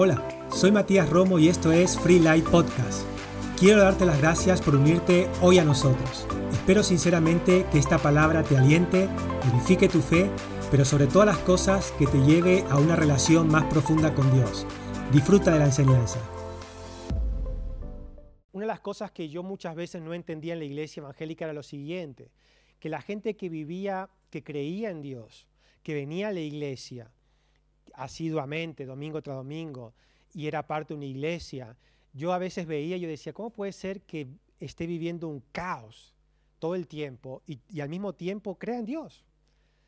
Hola, soy Matías Romo y esto es Free Light Podcast. Quiero darte las gracias por unirte hoy a nosotros. Espero sinceramente que esta palabra te aliente, edifique tu fe, pero sobre todas las cosas que te lleve a una relación más profunda con Dios. Disfruta de la enseñanza. Una de las cosas que yo muchas veces no entendía en la iglesia evangélica era lo siguiente, que la gente que vivía, que creía en Dios, que venía a la iglesia, asiduamente, domingo tras domingo, y era parte de una iglesia, yo a veces veía y yo decía, ¿cómo puede ser que esté viviendo un caos todo el tiempo y, al mismo tiempo crea en Dios?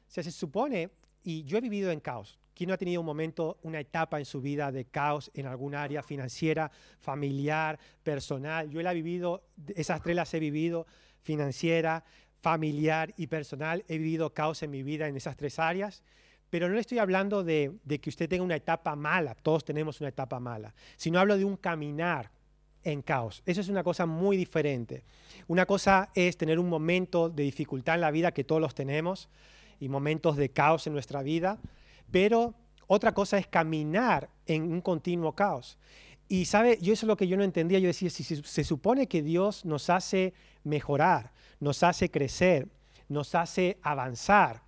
O sea, se supone, y yo he vivido en caos. ¿Quién no ha tenido un momento, una etapa en su vida de caos en algún área financiera, familiar, personal? Yo la he vivido, esas tres las he vivido, financiera, familiar y personal. He vivido caos en mi vida en esas tres áreas. Pero no le estoy hablando de, que usted tenga una etapa mala, todos tenemos una etapa mala, sino hablo de un caminar en caos. Eso es una cosa muy diferente. Una cosa es tener un momento de dificultad en la vida, que todos los tenemos, y momentos de caos en nuestra vida, pero otra cosa es caminar en un continuo caos. Y sabe, yo eso es lo que yo no entendía, yo decía, si se supone que Dios nos hace mejorar, nos hace crecer, nos hace avanzar,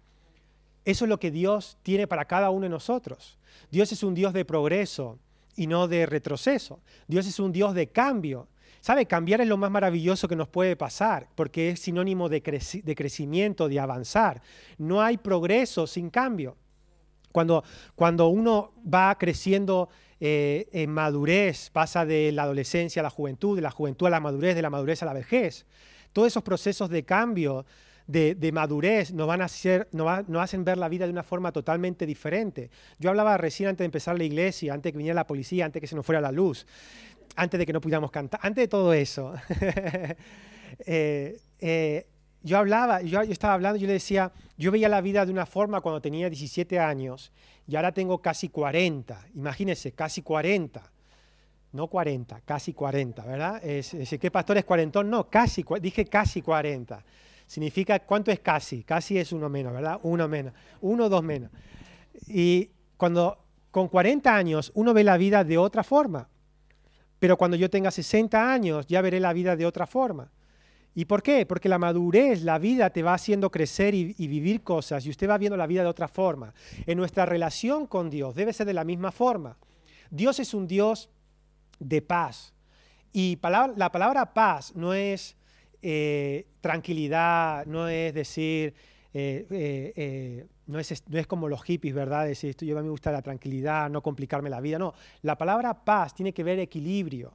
eso es lo que Dios tiene para cada uno de nosotros. Dios es un Dios de progreso y no de retroceso. Dios es un Dios de cambio. ¿Sabe? Cambiar es lo más maravilloso que nos puede pasar, porque es sinónimo de, crecimiento, de avanzar. No hay progreso sin cambio. Cuando, cuando uno va creciendo eh, en madurez, pasa de la adolescencia a la juventud, de la juventud a la madurez, de la madurez a la vejez, todos esos procesos de cambio de, madurez nos, van a hacer, nos, hacen ver la vida de una forma totalmente diferente. Yo hablaba recién antes de empezar la iglesia, antes de que viniera la policía, antes de que se nos fuera la luz, antes de que no pudiéramos cantar, antes de todo eso. Eh, eh, yo hablaba, yo, estaba hablando, yo le decía, yo veía la vida de una forma cuando tenía 17 años y ahora tengo casi 40. Imagínense, casi 40 no 40, casi 40, ¿verdad? Es, ¿Qué pastor es cuarentón? No, casi, dije casi 40 significa cuánto es casi. Casi es uno menos, ¿verdad? Uno menos. Uno o dos menos. Y cuando con 40 años uno ve la vida de otra forma. Pero cuando yo tenga 60 años ya veré la vida de otra forma. ¿Y por qué? Porque la madurez, la vida te va haciendo crecer y, vivir cosas y usted va viendo la vida de otra forma. En nuestra relación con Dios debe ser de la misma forma. Dios es un Dios de paz. Y la palabra paz no es eh, tranquilidad no es decir, eh, eh, no, es, no, es, como los hippies, ¿verdad? Decir, esto yo a mí me gusta la tranquilidad, no complicarme la vida. No, la palabra paz tiene que ver equilibrio.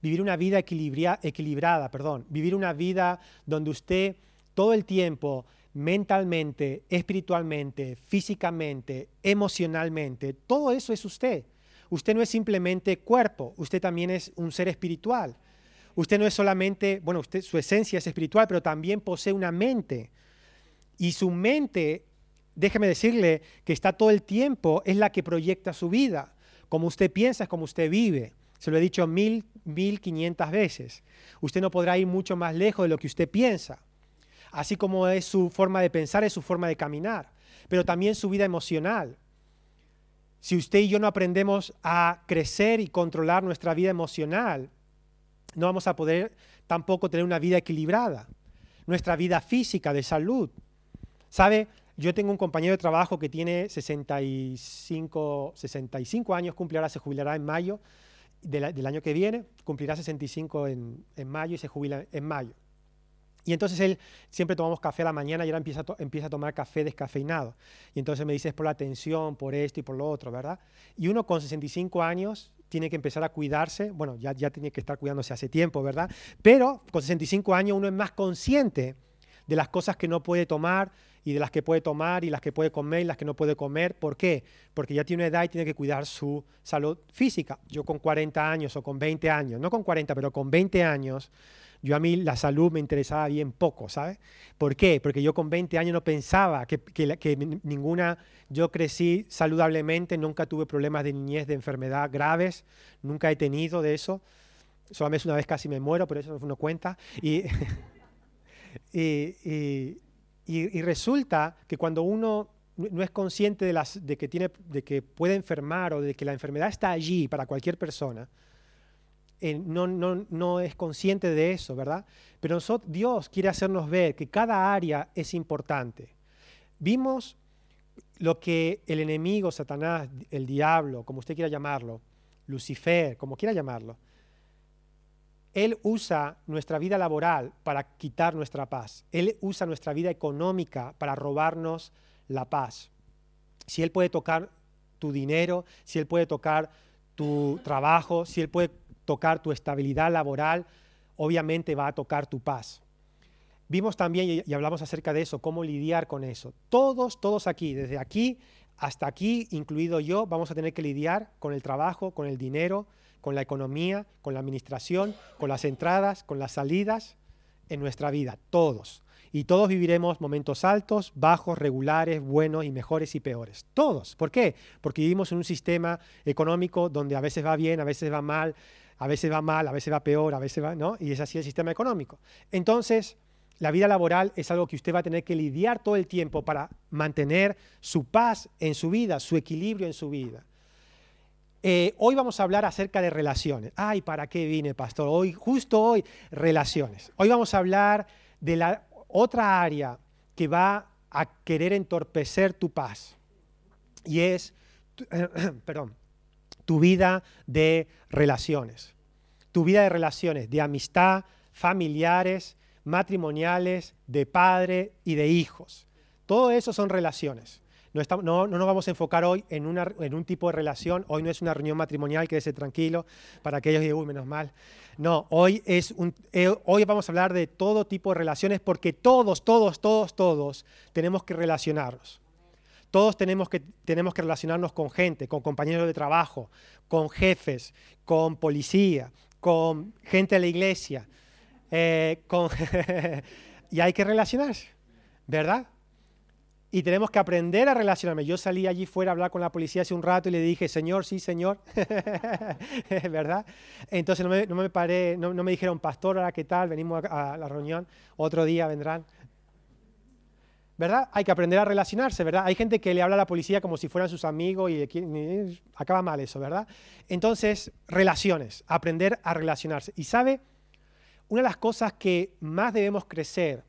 Vivir una vida equilibrada, perdón. Vivir una vida donde usted todo el tiempo, mentalmente, espiritualmente, físicamente, emocionalmente, todo eso es usted. Usted no es simplemente cuerpo, usted también es un ser espiritual. Usted no es solamente, bueno, usted, su esencia es espiritual, pero también posee una mente. Y su mente, déjeme decirle que está todo el tiempo, es la que proyecta su vida. Como usted piensa es como usted vive. Se lo he dicho mil, mil quinientas veces. Usted no podrá ir mucho más lejos de lo que usted piensa. Así como es su forma de pensar, es su forma de caminar. Pero también su vida emocional. Si usted y yo no aprendemos a crecer y controlar nuestra vida emocional, no vamos a poder tampoco tener una vida equilibrada, nuestra vida física, de salud. ¿Sabe? Yo tengo un compañero de trabajo que tiene 65, 65 años, cumple ahora, se jubilará en mayo del año que viene, cumplirá 65 en, en mayo y se jubila en mayo. Y entonces él, siempre tomamos café a la mañana y ahora empieza a, empieza a tomar café descafeinado. Y entonces me dice, es por la tensión, por esto y por lo otro, ¿verdad? Y uno con 65 años tiene que empezar a cuidarse, bueno, ya, ya tiene que estar cuidándose hace tiempo, ¿verdad? Pero con 65 años uno es más consciente de las cosas que no puede tomar y de las que puede tomar y las que puede comer y las que no puede comer. ¿Por qué? Porque ya tiene una edad y tiene que cuidar su salud física. Yo con 40 años o con 20 años, no con 40, pero con 20 años, yo a mí la salud me interesaba bien poco, ¿sabes? ¿Por qué? Porque yo con 20 años no pensaba que, que, ninguna, yo crecí saludablemente, nunca tuve problemas de niñez, de enfermedad graves, nunca he tenido de eso. Solamente una vez casi me muero, pero eso no cuenta. Y, y, y, y resulta que cuando uno no es consciente de, las, de, que tiene, de que puede enfermar o de que la enfermedad está allí para cualquier persona, eh, no, es consciente de eso, ¿verdad? Pero nosotros, Dios quiere hacernos ver que cada área es importante. Vimos lo que el enemigo, Satanás, el diablo, como usted quiera llamarlo, Lucifer, como quiera llamarlo, él usa nuestra vida laboral para quitar nuestra paz. Él usa nuestra vida económica para robarnos la paz. Si Él puede tocar tu dinero, si Él puede tocar tu trabajo, si Él puede tocar tu estabilidad laboral, obviamente va a tocar tu paz. Vimos también, y hablamos acerca de eso, cómo lidiar con eso. Todos, todos aquí, desde aquí hasta aquí, incluido yo, vamos a tener que lidiar con el trabajo, con el dinero, con la economía, con la administración, con las entradas, con las salidas en nuestra vida, todos. Y todos viviremos momentos altos, bajos, regulares, buenos y mejores y peores. Todos. ¿Por qué? Porque vivimos en un sistema económico donde a veces va bien, a veces va mal, a veces va mal, a veces va peor, a veces va, ¿no? Y es así el sistema económico. Entonces, la vida laboral es algo que usted va a tener que lidiar todo el tiempo para mantener su paz en su vida, su equilibrio en su vida. Eh, hoy vamos a hablar acerca de relaciones. Ay, ¿para qué vine, pastor? Hoy, justo hoy, relaciones. Hoy vamos a hablar de la otra área que va a querer entorpecer tu paz. Y es, perdón, tu vida de relaciones. Tu vida de relaciones, de amistad, familiares, matrimoniales, de padre y de hijos. Todo eso son relaciones. No, nos vamos a enfocar hoy en, un tipo de relación. Hoy no es una reunión matrimonial, quédese tranquilo, para aquellos que uy, menos mal. No, hoy, es un, eh, hoy vamos a hablar de todo tipo de relaciones porque todos, todos, todos, todos tenemos que relacionarnos. Todos tenemos que, tenemos que relacionarnos con gente, con compañeros de trabajo, con jefes, con policía, con gente de la iglesia. Eh, y hay que relacionarse, ¿verdad? y tenemos que aprender a relacionarme. Yo salí allí fuera a hablar con la policía hace un rato y le dije, señor, sí, señor, ¿verdad? Entonces no me, no me paré, no, me dijeron, pastor, ahora qué tal, venimos a, la reunión, otro día vendrán. ¿Verdad? Hay que aprender a relacionarse, ¿verdad? Hay gente que le habla a la policía como si fueran sus amigos y, acaba mal eso, ¿verdad? Entonces, relaciones, aprender a relacionarse. Y sabe, una de las cosas que más debemos crecer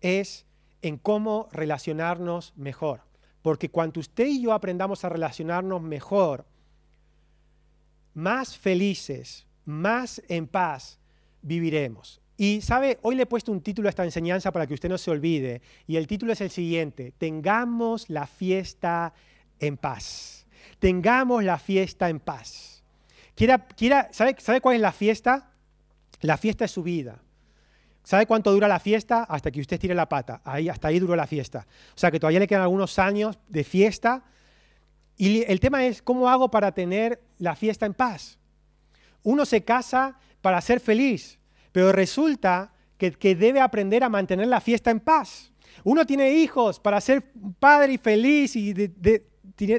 es en cómo relacionarnos mejor. Porque cuando usted y yo aprendamos a relacionarnos mejor, más felices, más en paz viviremos. Y sabe, hoy le he puesto un título a esta enseñanza para que usted no se olvide. Y el título es el siguiente, tengamos la fiesta en paz. Tengamos la fiesta en paz. Quiera, quiera, ¿sabe, ¿Sabe cuál es la fiesta? La fiesta es su vida. ¿Sabe cuánto dura la fiesta? Hasta que usted tire la pata. Ahí, hasta ahí duró la fiesta. O sea que todavía le quedan algunos años de fiesta. Y el tema es, ¿cómo hago para tener la fiesta en paz? Uno se casa para ser feliz, pero resulta que, debe aprender a mantener la fiesta en paz. Uno tiene hijos para ser padre y feliz y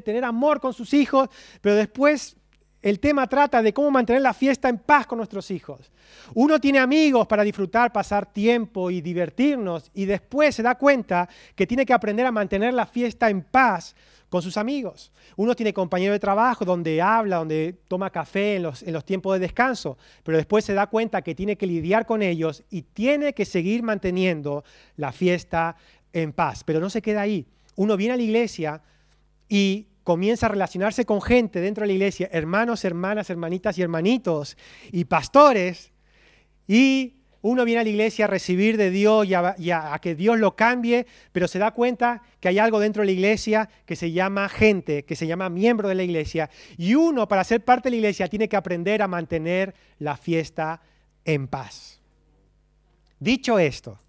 tener amor con sus hijos, pero después el tema trata de cómo mantener la fiesta en paz con nuestros hijos. Uno tiene amigos para disfrutar, pasar tiempo y divertirnos y después se da cuenta que tiene que aprender a mantener la fiesta en paz con sus amigos. Uno tiene compañero de trabajo donde habla, donde toma café en los, en los tiempos de descanso, pero después se da cuenta que tiene que lidiar con ellos y tiene que seguir manteniendo la fiesta en paz. Pero no se queda ahí. Uno viene a la iglesia y comienza a relacionarse con gente dentro de la iglesia, hermanos, hermanas, hermanitas y hermanitos, y pastores, y uno viene a la iglesia a recibir de Dios y, a, que Dios lo cambie, pero se da cuenta que hay algo dentro de la iglesia que se llama gente, que se llama miembro de la iglesia, y uno para ser parte de la iglesia tiene que aprender a mantener la fiesta en paz. Dicho esto,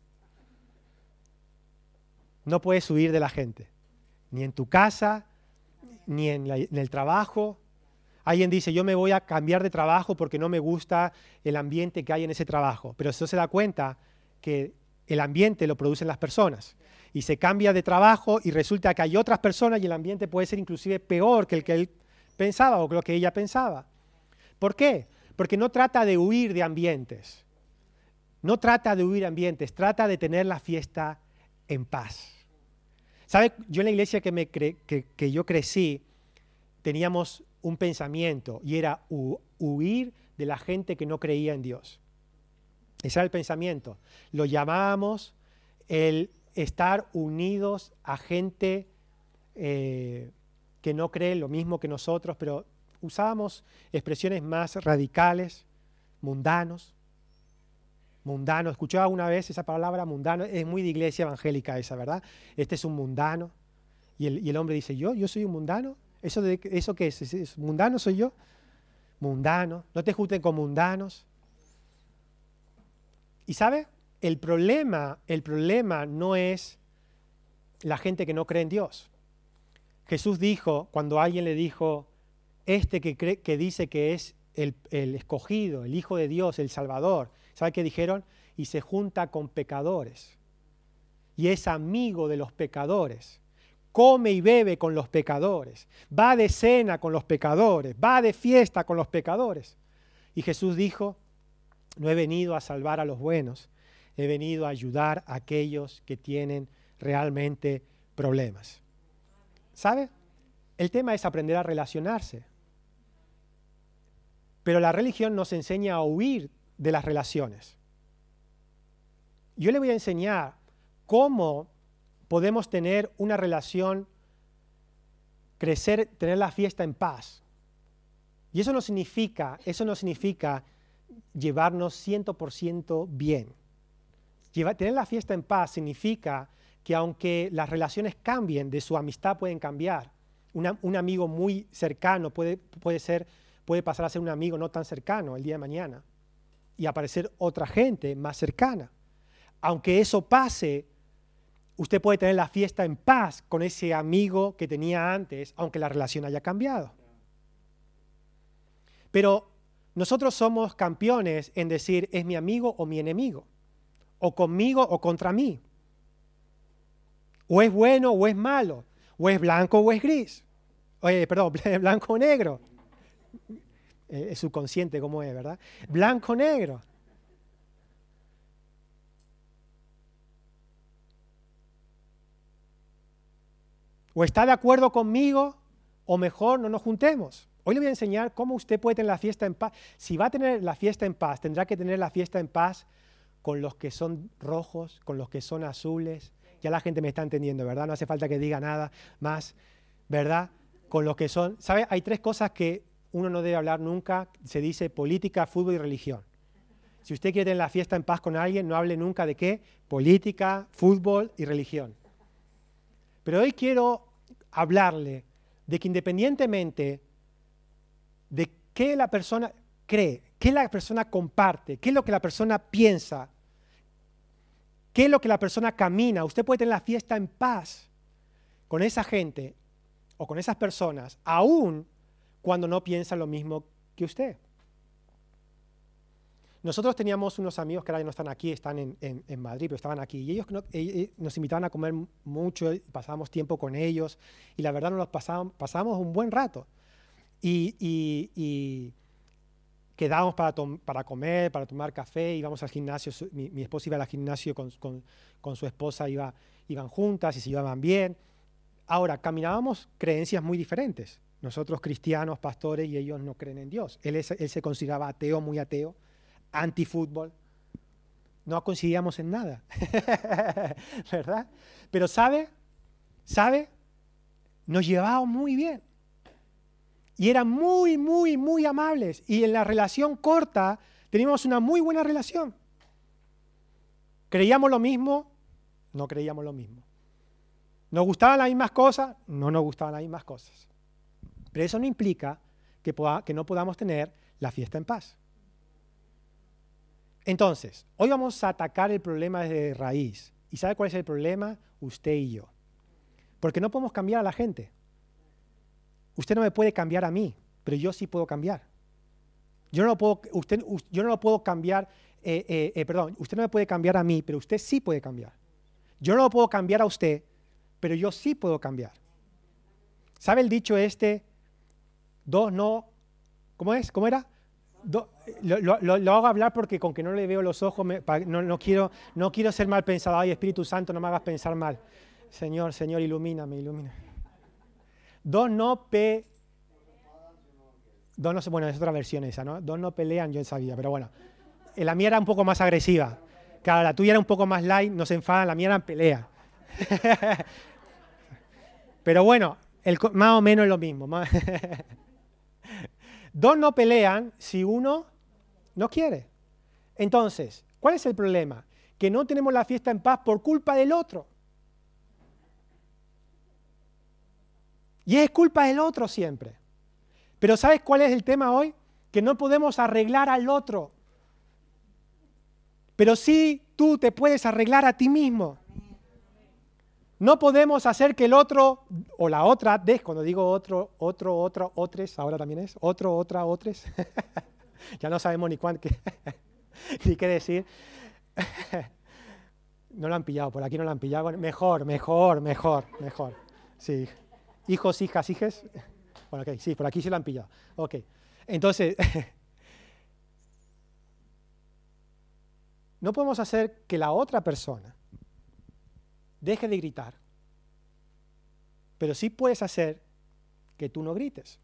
no puedes huir de la gente, ni en tu casa, ni en, el trabajo. Alguien dice, yo me voy a cambiar de trabajo porque no me gusta el ambiente que hay en ese trabajo. Pero eso se da cuenta que el ambiente lo producen las personas. Y se cambia de trabajo y resulta que hay otras personas y el ambiente puede ser inclusive peor que el que él pensaba o que lo que ella pensaba. ¿Por qué? Porque no trata de huir de ambientes. No trata de huir de ambientes, trata de tener la fiesta en paz. ¿Sabe? Yo en la iglesia que, yo crecí, teníamos un pensamiento y era huir de la gente que no creía en Dios. Ese era el pensamiento. Lo llamábamos el estar unidos a gente eh, que no cree lo mismo que nosotros, pero usábamos expresiones más radicales, mundanos. Mundano, escuchó alguna vez esa palabra mundano, es muy de iglesia evangélica esa, ¿verdad? Este es un mundano. Y el, hombre dice, ¿yo? ¿Yo soy un mundano? ¿Eso, ¿Eso qué es? ¿Es? ¿Mundano soy yo? Mundano. No te junten con mundanos. Y sabe, el problema, el problema no es la gente que no cree en Dios. Jesús dijo, cuando alguien le dijo, este que, cree, que dice que es el, el, escogido, el Hijo de Dios, el Salvador, ¿sabe qué dijeron? Y se junta con pecadores. Y es amigo de los pecadores. Come y bebe con los pecadores. Va de cena con los pecadores. Va de fiesta con los pecadores. Y Jesús dijo, no he venido a salvar a los buenos, he venido a ayudar a aquellos que tienen realmente problemas. ¿Sabe? El tema es aprender a relacionarse. Pero la religión nos enseña a huir de las relaciones. Yo le voy a enseñar cómo podemos tener una relación, crecer, tener la fiesta en paz. Y eso no significa, eso no significa llevarnos 100% bien. tener la fiesta en paz significa que aunque las relaciones cambien, de su amistad pueden cambiar. un amigo muy cercano puede, puede, ser, puede pasar a ser un amigo no tan cercano el día de mañana y aparecer otra gente más cercana. Aunque eso pase, usted puede tener la fiesta en paz con ese amigo que tenía antes, aunque la relación haya cambiado. Pero nosotros somos campeones en decir es mi amigo o mi enemigo, o conmigo o contra mí. O es bueno o es malo, o es blanco o es gris. Perdón, blanco o negro. Eh, es subconsciente como es, ¿verdad? Blanco o negro. O está de acuerdo conmigo, o mejor no nos juntemos. Hoy le voy a enseñar cómo usted puede tener la fiesta en paz. Si va a tener la fiesta en paz, tendrá que tener la fiesta en paz con los que son rojos, con los que son azules. Ya la gente me está entendiendo, ¿verdad? No hace falta que diga nada más, ¿verdad? Con los que son... ¿Sabe? Hay tres cosas que uno no debe hablar nunca. Se dice política, fútbol y religión. Si usted quiere tener la fiesta en paz con alguien, no hable nunca de qué. Política, fútbol y religión. Pero hoy quiero hablarle de que independientemente de qué la persona cree, qué la persona comparte, qué es lo que la persona piensa, qué es lo que la persona camina. Usted puede tener la fiesta en paz con esa gente o con esas personas, aún cuando no piensa lo mismo que usted. Nosotros teníamos unos amigos que ahora no están aquí, están en, Madrid, pero estaban aquí. Y ellos, nos invitaban a comer mucho, pasábamos tiempo con ellos y la verdad nos los pasábamos, pasábamos un buen rato y, quedábamos para, para, comer, para tomar café, íbamos al gimnasio, mi, esposa iba al gimnasio con, con, su esposa, iba, iban juntas y se llevaban bien. Ahora, caminábamos creencias muy diferentes. Nosotros cristianos, pastores, y ellos no creen en Dios. Él, se consideraba ateo, muy ateo, anti-fútbol. No coincidíamos en nada, ¿verdad? Pero ¿sabe? ¿Sabe? Nos llevábamos muy bien. Y eran muy, muy, muy amables. Y en la relación corta teníamos una muy buena relación. ¿Creíamos lo mismo? No creíamos lo mismo. ¿Nos gustaban las mismas cosas? No nos gustaban las mismas cosas. Pero eso no implica que, no podamos tener la fiesta en paz. Entonces, hoy vamos a atacar el problema desde raíz. ¿Y sabe cuál es el problema? Usted y yo. Porque no podemos cambiar a la gente. Usted no me puede cambiar a mí, pero yo sí puedo cambiar. Yo no lo puedo, usted, yo no lo puedo cambiar, eh, eh, eh, perdón, usted no me puede cambiar a mí, pero usted sí puede cambiar. Yo no lo puedo cambiar a usted, pero yo sí puedo cambiar. ¿Sabe el dicho este? Dos no, ¿cómo es? ¿Cómo era? lo, hago hablar porque con que no le veo los ojos, no, quiero, no quiero ser mal pensado. Ay, Espíritu Santo, no me hagas pensar mal. Señor, Señor, ilumíname, ilumina. Dos no pe... Dos no, bueno, es otra versión esa, ¿no? Dos no pelean, yo sabía, pero bueno. La mía era un poco más agresiva. Claro, la tuya era un poco más light, no se enfadan, la mía era pelea. pero bueno, más o menos es lo mismo. Dos no pelean si uno no quiere. Entonces, ¿cuál es el problema? Que no tenemos la fiesta en paz por culpa del otro. Y es culpa del otro siempre. Pero ¿sabes cuál es el tema hoy? Que no podemos arreglar al otro. Pero sí tú te puedes arreglar a ti mismo. No podemos hacer que el otro o la otra, des, cuando digo otro, otro, otro, otros, ahora también es, otro, otra, otros. ya no sabemos ni cuánto, ni qué decir. no lo han pillado, por aquí no lo han pillado. Mejor, mejor, mejor, mejor. Sí. Hijos, hijas, hijes. Bueno, ok, sí, por aquí sí lo han pillado. Ok. Entonces, no podemos hacer que la otra persona deje de gritar. Pero sí puedes hacer que tú no grites.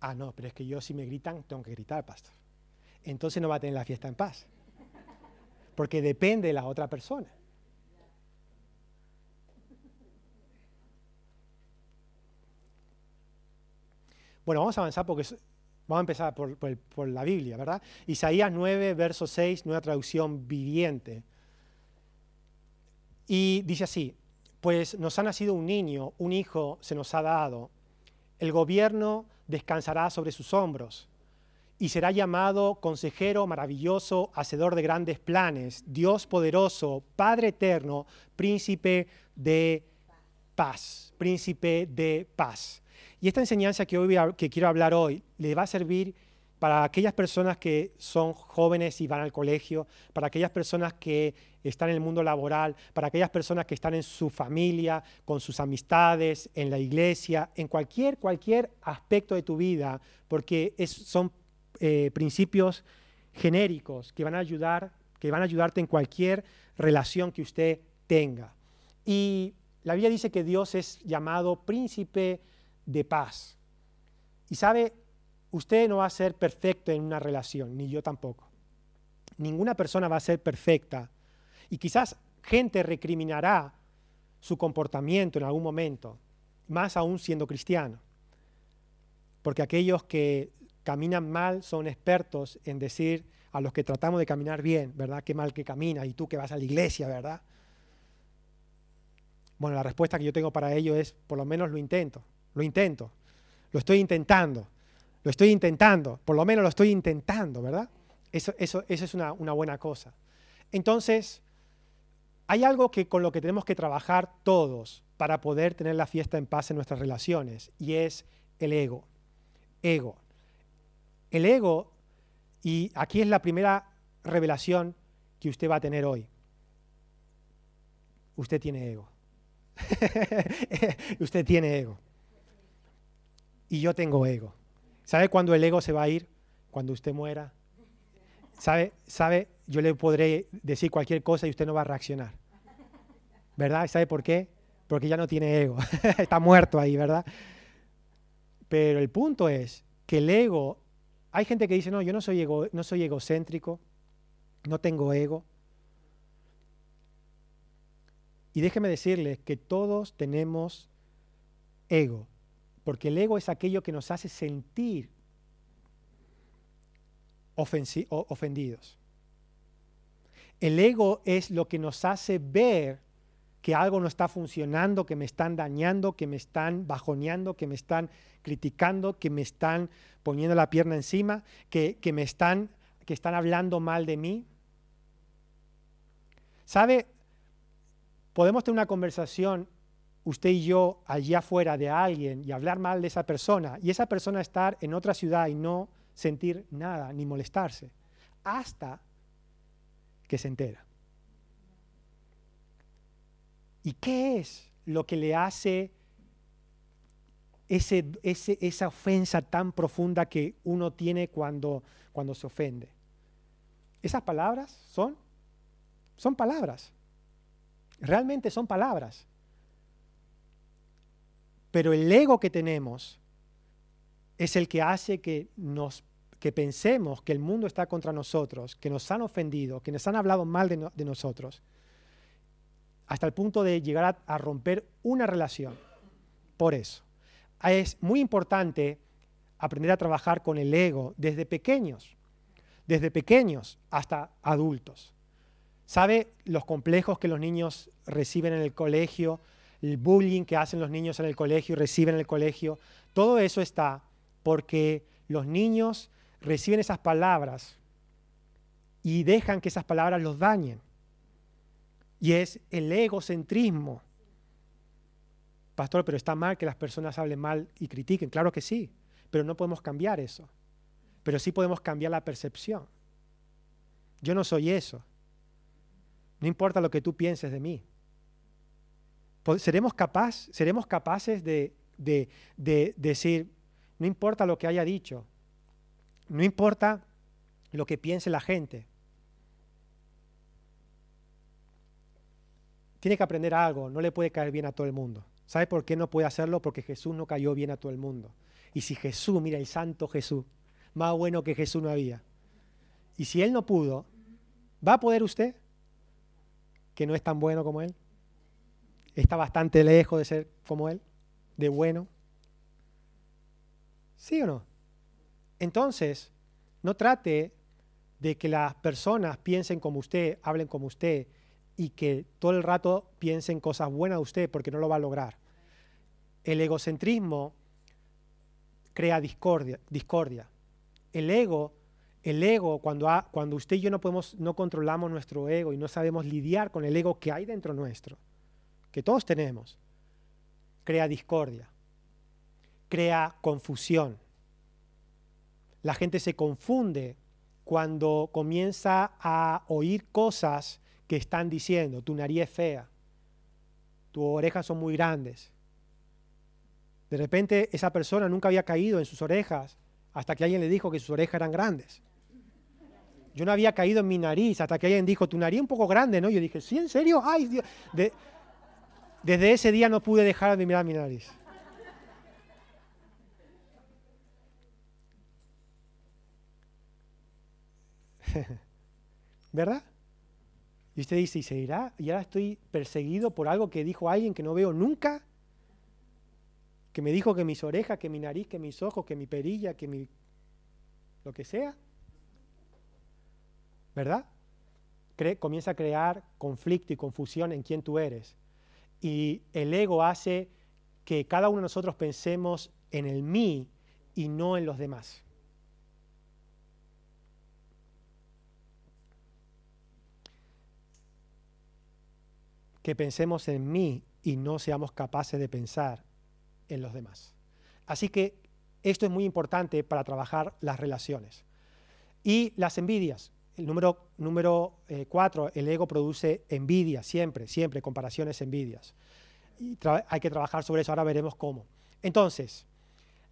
Ah, no, pero es que yo si me gritan tengo que gritar, pastor. Entonces no va a tener la fiesta en paz. Porque depende de la otra persona. Bueno, vamos a avanzar porque vamos a empezar por, la Biblia, ¿verdad? Isaías 9, verso 6, nueva traducción viviente. Y dice así, pues nos ha nacido un niño, un hijo se nos ha dado, el gobierno descansará sobre sus hombros y será llamado consejero maravilloso, hacedor de grandes planes, Dios poderoso, Padre eterno, príncipe de paz, príncipe de paz. Y esta enseñanza que, quiero hablar hoy le va a servir para aquellas personas que son jóvenes y van al colegio, para aquellas personas que están en el mundo laboral, para aquellas personas que están en su familia, con sus amistades, en la iglesia, en cualquier, cualquier aspecto de tu vida, porque son eh, principios genéricos que van a ayudar, que van a ayudarte en cualquier relación que usted tenga. Y la Biblia dice que Dios es llamado príncipe de paz. Y sabe, usted no va a ser perfecto en una relación, ni yo tampoco. Ninguna persona va a ser perfecta. Y quizás gente recriminará su comportamiento en algún momento, más aún siendo cristiano. Porque aquellos que caminan mal son expertos en decir a los que tratamos de caminar bien, ¿verdad? Qué mal que camina y tú que vas a la iglesia, ¿verdad? Bueno, la respuesta que yo tengo para ello es, por lo menos lo intento. Lo intento. Lo estoy intentando. Lo estoy intentando. Por lo menos lo estoy intentando, ¿verdad? Eso, eso, eso es una, una buena cosa. Entonces, hay algo que, con lo que tenemos que trabajar todos para poder tener la fiesta en paz en nuestras relaciones, y es el ego. Ego. El ego, y aquí es la primera revelación que usted va a tener hoy. Usted tiene ego. usted tiene ego y yo tengo ego. ¿Sabe cuándo el ego se va a ir? Cuando usted muera. ¿Sabe? ¿Sabe? Yo le podré decir cualquier cosa y usted no va a reaccionar. ¿Verdad? ¿Sabe por qué? Porque ya no tiene ego. Está muerto ahí, ¿verdad? Pero el punto es que el ego, hay gente que dice, no, yo no soy, ego, no soy egocéntrico, no tengo ego. Y déjeme decirles que todos tenemos ego. Porque el ego es aquello que nos hace sentir ofendidos. El ego es lo que nos hace ver que algo no está funcionando, que me están dañando, que me están bajoneando, que me están criticando, que me están poniendo la pierna encima, que, que me están, que están hablando mal de mí. ¿Sabe? Podemos tener una conversación usted y yo allí afuera de alguien y hablar mal de esa persona y esa persona estar en otra ciudad y no sentir nada ni molestarse hasta que se entera. ¿Y qué es lo que le hace ese, esa ofensa tan profunda que uno tiene cuando, cuando se ofende? Esas palabras son Son palabras. Realmente son palabras. Pero el ego que tenemos es el que hace que nos que pensemos que el mundo está contra nosotros, que nos han ofendido, que nos han hablado mal de, nosotros, hasta el punto de llegar a romper una relación. Por eso, es muy importante aprender a trabajar con el ego desde pequeños, desde pequeños hasta adultos. ¿Sabe los complejos que los niños reciben en el colegio, el bullying que hacen los niños en el colegio y reciben en el colegio? Todo eso está porque los niños reciben esas palabras y dejan que esas palabras los dañen. Y es el egocentrismo. Pastor, pero está mal que las personas hablen mal y critiquen. Claro que sí, pero no podemos cambiar eso. Pero sí podemos cambiar la percepción. Yo no soy eso. No importa lo que tú pienses de mí. ¿Seremos, capaz, seremos capaces de, de, de decir, no importa lo que haya dicho, no importa lo que piense la gente. Tiene que aprender algo, no le puede caer bien a todo el mundo. ¿Sabe por qué no puede hacerlo? Porque Jesús no cayó bien a todo el mundo. Y si Jesús, mira el santo Jesús, más bueno que Jesús no había. Y si Él no pudo, ¿va a poder usted? Que no es tan bueno como Él. Está bastante lejos de ser como Él, de bueno. ¿Sí o no? Entonces, no trate de que las personas piensen como usted, hablen como usted y que todo el rato piensen cosas buenas de usted porque no lo va a lograr. El egocentrismo crea discordia. discordia. El ego, el ego cuando, cuando usted y yo no podemos, no controlamos nuestro ego y no sabemos lidiar con el ego que hay dentro nuestro, que todos tenemos, crea discordia crea confusión. La gente se confunde cuando comienza a oír cosas que están diciendo, tu nariz es fea, tus orejas son muy grandes. De repente esa persona nunca había caído en sus orejas hasta que alguien le dijo que sus orejas eran grandes. Yo no había caído en mi nariz hasta que alguien dijo, tu nariz es un poco grande, ¿no? Yo dije, ¿sí, en serio? Ay, Dios. Desde ese día no pude dejar de mirar mi nariz. ¿Verdad? Y usted dice, ¿y se irá? ¿Y ahora estoy perseguido por algo que dijo alguien que no veo nunca? Que me dijo que mis orejas, que mi nariz, que mis ojos, que mi perilla, que mi... lo que sea. ¿Verdad? comienza a crear conflicto y confusión en quién tú eres. Y el ego hace que cada uno de nosotros pensemos en el mí y no en los demás. que pensemos en mí y no seamos capaces de pensar en los demás. Así que esto es muy importante para trabajar las relaciones. Y las envidias. El número, número eh, el ego produce envidia, siempre, siempre, comparaciones, envidias. Y hay que trabajar sobre eso, ahora veremos cómo. Entonces,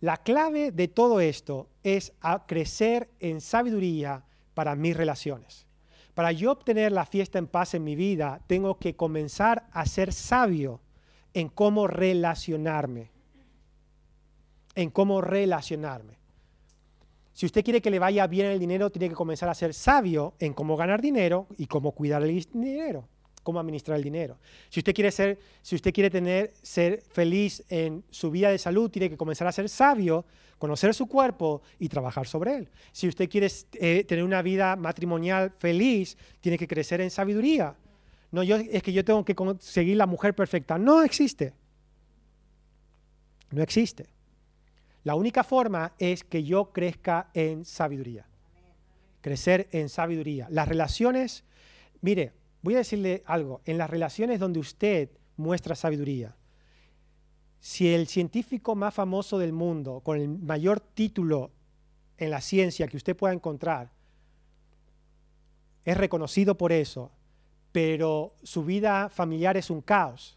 la clave de todo esto es a crecer en sabiduría para mis relaciones. Para yo obtener la fiesta en paz en mi vida, tengo que comenzar a ser sabio en cómo relacionarme. En cómo relacionarme. Si usted quiere que le vaya bien el dinero, tiene que comenzar a ser sabio en cómo ganar dinero y cómo cuidar el dinero, cómo administrar el dinero. Si usted quiere ser, si usted quiere tener, ser feliz en su vida de salud, tiene que comenzar a ser sabio conocer su cuerpo y trabajar sobre él. Si usted quiere eh, tener una vida matrimonial feliz, tiene que crecer en sabiduría. No, yo, es que yo tengo que conseguir la mujer perfecta. No existe. No existe. La única forma es que yo crezca en sabiduría. Crecer en sabiduría. Las relaciones, mire, voy a decirle algo. En las relaciones donde usted muestra sabiduría, si el científico más famoso del mundo, con el mayor título en la ciencia que usted pueda encontrar, es reconocido por eso, pero su vida familiar es un caos,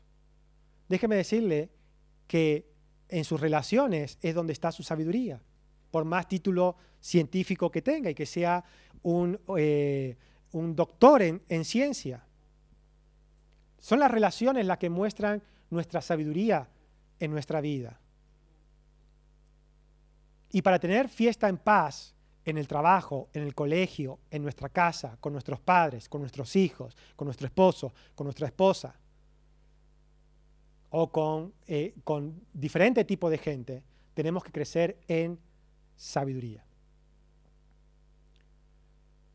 déjeme decirle que en sus relaciones es donde está su sabiduría, por más título científico que tenga y que sea un, eh, doctor en ciencia. Son las relaciones las que muestran nuestra sabiduría en nuestra vida. Y para tener fiesta en paz en el trabajo, en el colegio, en nuestra casa, con nuestros padres, con nuestros hijos, con nuestro esposo, con nuestra esposa, o con, eh, con diferente tipo de gente, tenemos que crecer en sabiduría.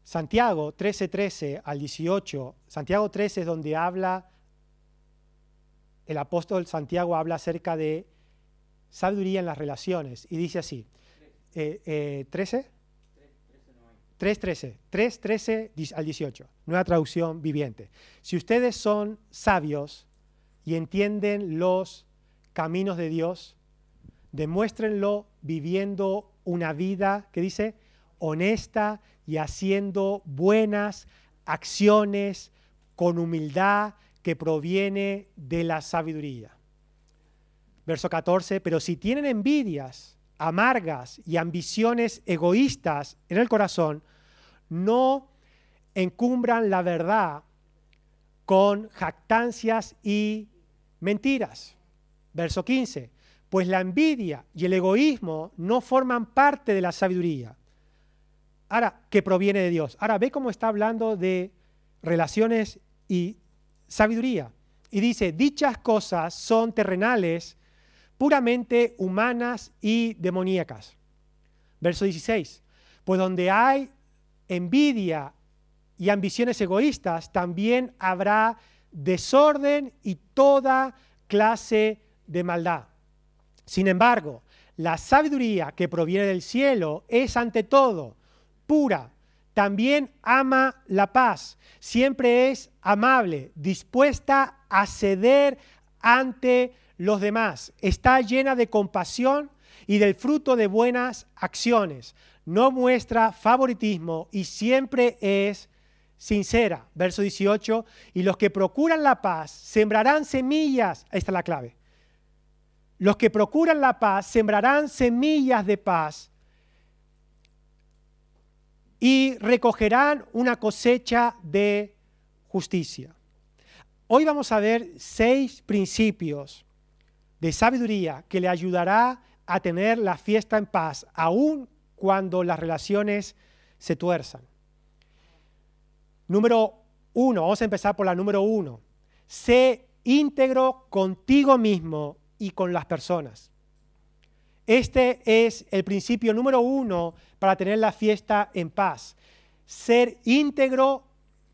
Santiago 13, 13 al 18, Santiago 13 es donde habla, el apóstol Santiago habla acerca de sabiduría en las relaciones y dice así, eh, 13, 3.13, 3.13 al 18, nueva traducción viviente. Si ustedes son sabios y entienden los caminos de Dios, demuéstrenlo viviendo una vida que dice honesta y haciendo buenas acciones con humildad que proviene de la sabiduría. Verso 14, pero si tienen envidias amargas y ambiciones egoístas en el corazón, no encumbran la verdad con jactancias y mentiras. Verso 15, pues la envidia y el egoísmo no forman parte de la sabiduría Ahora, que proviene de Dios. Ahora, ve cómo está hablando de relaciones y sabiduría. Y dice, dichas cosas son terrenales, puramente humanas y demoníacas. Verso 16, pues donde hay envidia y ambiciones egoístas, también habrá desorden y toda clase de maldad. Sin embargo, la sabiduría que proviene del cielo es ante todo pura. También ama la paz. Siempre es amable, dispuesta a ceder ante los demás. Está llena de compasión y del fruto de buenas acciones. No muestra favoritismo y siempre es sincera. Verso 18. Y los que procuran la paz sembrarán semillas. Ahí está la clave. Los que procuran la paz sembrarán semillas de paz y recogerán una cosecha de justicia. Hoy vamos a ver seis principios de sabiduría que le ayudará a tener la fiesta en paz, aun cuando las relaciones se tuerzan. Número uno, vamos a empezar por la número uno. Sé íntegro contigo mismo y con las personas. Este es el principio número uno para tener la fiesta en paz. Ser íntegro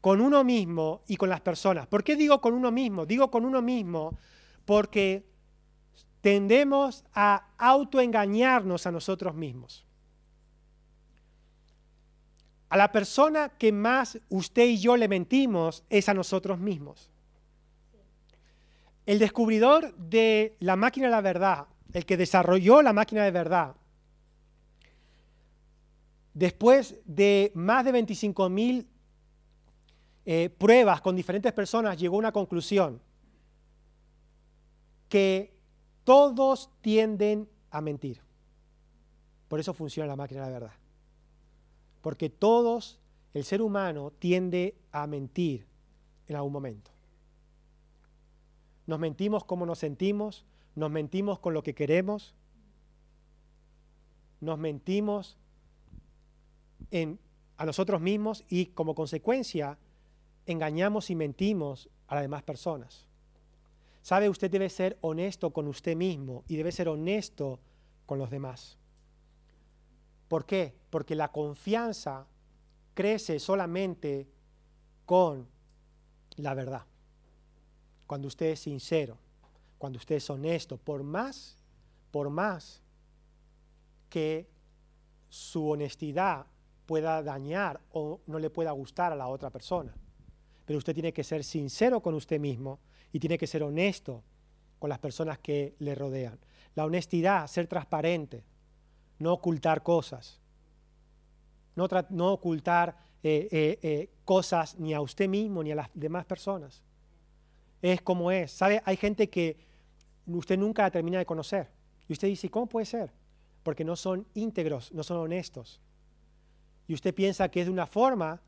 con uno mismo y con las personas. ¿Por qué digo con uno mismo? Digo con uno mismo porque tendemos a autoengañarnos a nosotros mismos. A la persona que más usted y yo le mentimos es a nosotros mismos. El descubridor de la máquina de la verdad, el que desarrolló la máquina de verdad, después de más de 25 mil eh, pruebas con diferentes personas, llegó a una conclusión, que todos tienden a mentir. Por eso funciona la máquina de la verdad. Porque todos, el ser humano tiende a mentir en algún momento. Nos mentimos como nos sentimos, nos mentimos con lo que queremos, nos mentimos a nosotros mismos y como consecuencia engañamos y mentimos a las demás personas. Sabe, usted debe ser honesto con usted mismo y debe ser honesto con los demás. ¿Por qué? Porque la confianza crece solamente con la verdad. Cuando usted es sincero, cuando usted es honesto, por más, por más que su honestidad pueda dañar o no le pueda gustar a la otra persona. Pero usted tiene que ser sincero con usted mismo y tiene que ser honesto con las personas que le rodean. La honestidad, ser transparente, no ocultar cosas, no, ocultar eh, eh, eh, cosas ni a usted mismo ni a las demás personas. Es como es. ¿Sabe? Hay gente que usted nunca la termina de conocer. Y usted dice, ¿cómo puede ser? Porque no son íntegros, no son honestos y usted piensa que es de una forma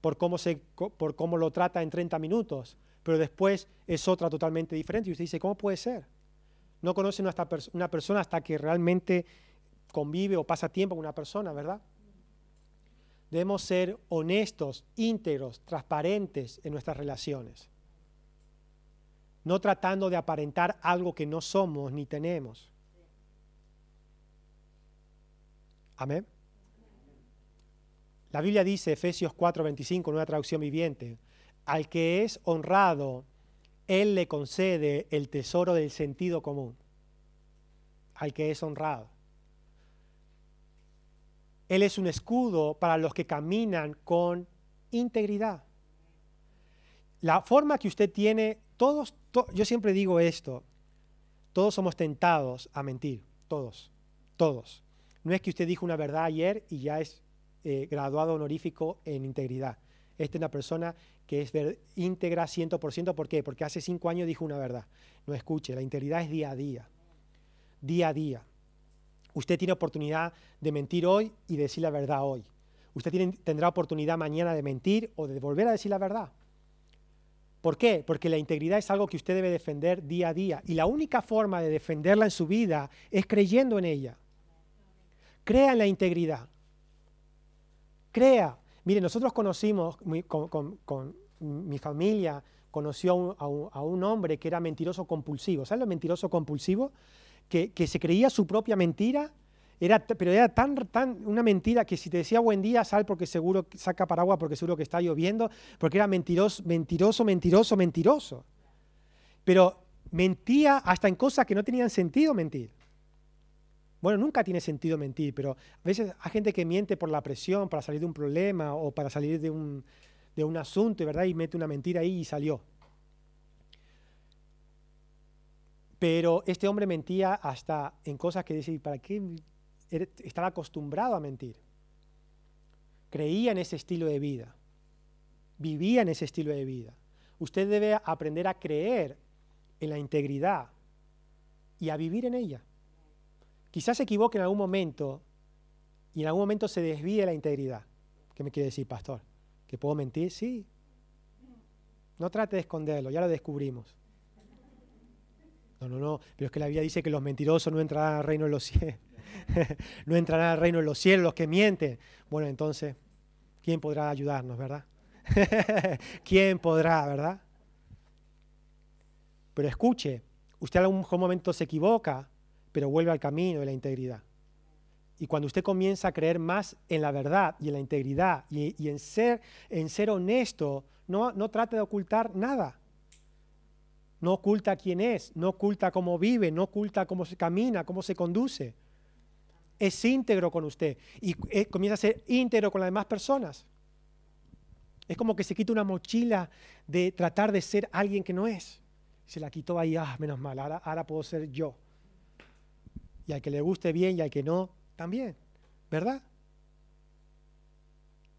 por cómo, se, por cómo lo trata en 30 minutos, pero después es otra totalmente diferente. Y usted dice, ¿cómo puede ser? No conoce una, una persona hasta que realmente convive o pasa tiempo con una persona, ¿verdad? Debemos ser honestos, íntegros, transparentes en nuestras relaciones. No tratando de aparentar algo que no somos ni tenemos. Amén. La Biblia dice, Efesios 4:25, nueva traducción viviente, al que es honrado, Él le concede el tesoro del sentido común. Al que es honrado. Él es un escudo para los que caminan con integridad. La forma que usted tiene, todos, yo siempre digo esto, todos somos tentados a mentir, todos, todos. No es que usted dijo una verdad ayer y ya es eh, graduado honorífico en integridad. Esta es una persona que es íntegra 100%. ¿Por qué? Porque hace cinco años dijo una verdad. No escuche, la integridad es día a día. Día a día. Usted tiene oportunidad de mentir hoy y decir la verdad hoy. Usted tendrá oportunidad mañana de mentir o de volver a decir la verdad. ¿Por qué? Porque la integridad es algo que usted debe defender día a día. Y la única forma de defenderla en su vida es creyendo en ella. Crea en la integridad. Crea. Mire, nosotros conocimos, con, mi familia conoció a un, hombre que era mentiroso compulsivo. ¿Sabes lo mentiroso compulsivo? Que, se creía su propia mentira, era, pero era tan, tan una mentira que si te decía buen día, sal porque seguro saca paraguas porque seguro que está lloviendo, porque era mentiroso, mentiroso, mentiroso, mentiroso. Pero mentía hasta en cosas que no tenían sentido mentir. Bueno, nunca tiene sentido mentir, pero a veces hay gente que miente por la presión, para salir de un problema o para salir de un, de un asunto, ¿verdad? Y mete una mentira ahí y salió. Pero este hombre mentía hasta en cosas que decía, ¿para qué? Estaba acostumbrado a mentir. Creía en ese estilo de vida. Vivía en ese estilo de vida. Usted debe aprender a creer en la integridad y a vivir en ella. Quizás se equivoque en algún momento y en algún momento se desvíe la integridad. ¿Qué me quiere decir, pastor? ¿Que puedo mentir? Sí. No trate de esconderlo, ya lo descubrimos. No, no, no, pero es que la Biblia dice que los mentirosos no entrarán al reino de los cielos. no entrarán al reino de los cielos los que mienten. Bueno, entonces, ¿quién podrá ayudarnos, verdad? ¿Quién podrá, verdad? Pero escuche, usted en algún momento se equivoca, pero vuelve al camino de la integridad. Y cuando usted comienza a creer más en la verdad y en la integridad y, en, ser, en ser honesto, no, no trate de ocultar nada. No oculta quién es, no oculta cómo vive, no oculta cómo se camina, cómo se conduce. Es íntegro con usted y eh, comienza a ser íntegro con las demás personas. Es como que se quita una mochila de tratar de ser alguien que no es. Se la quitó ahí, ah, menos mal, ahora, ahora puedo ser yo. Y al que le guste bien y al que no, también. ¿Verdad?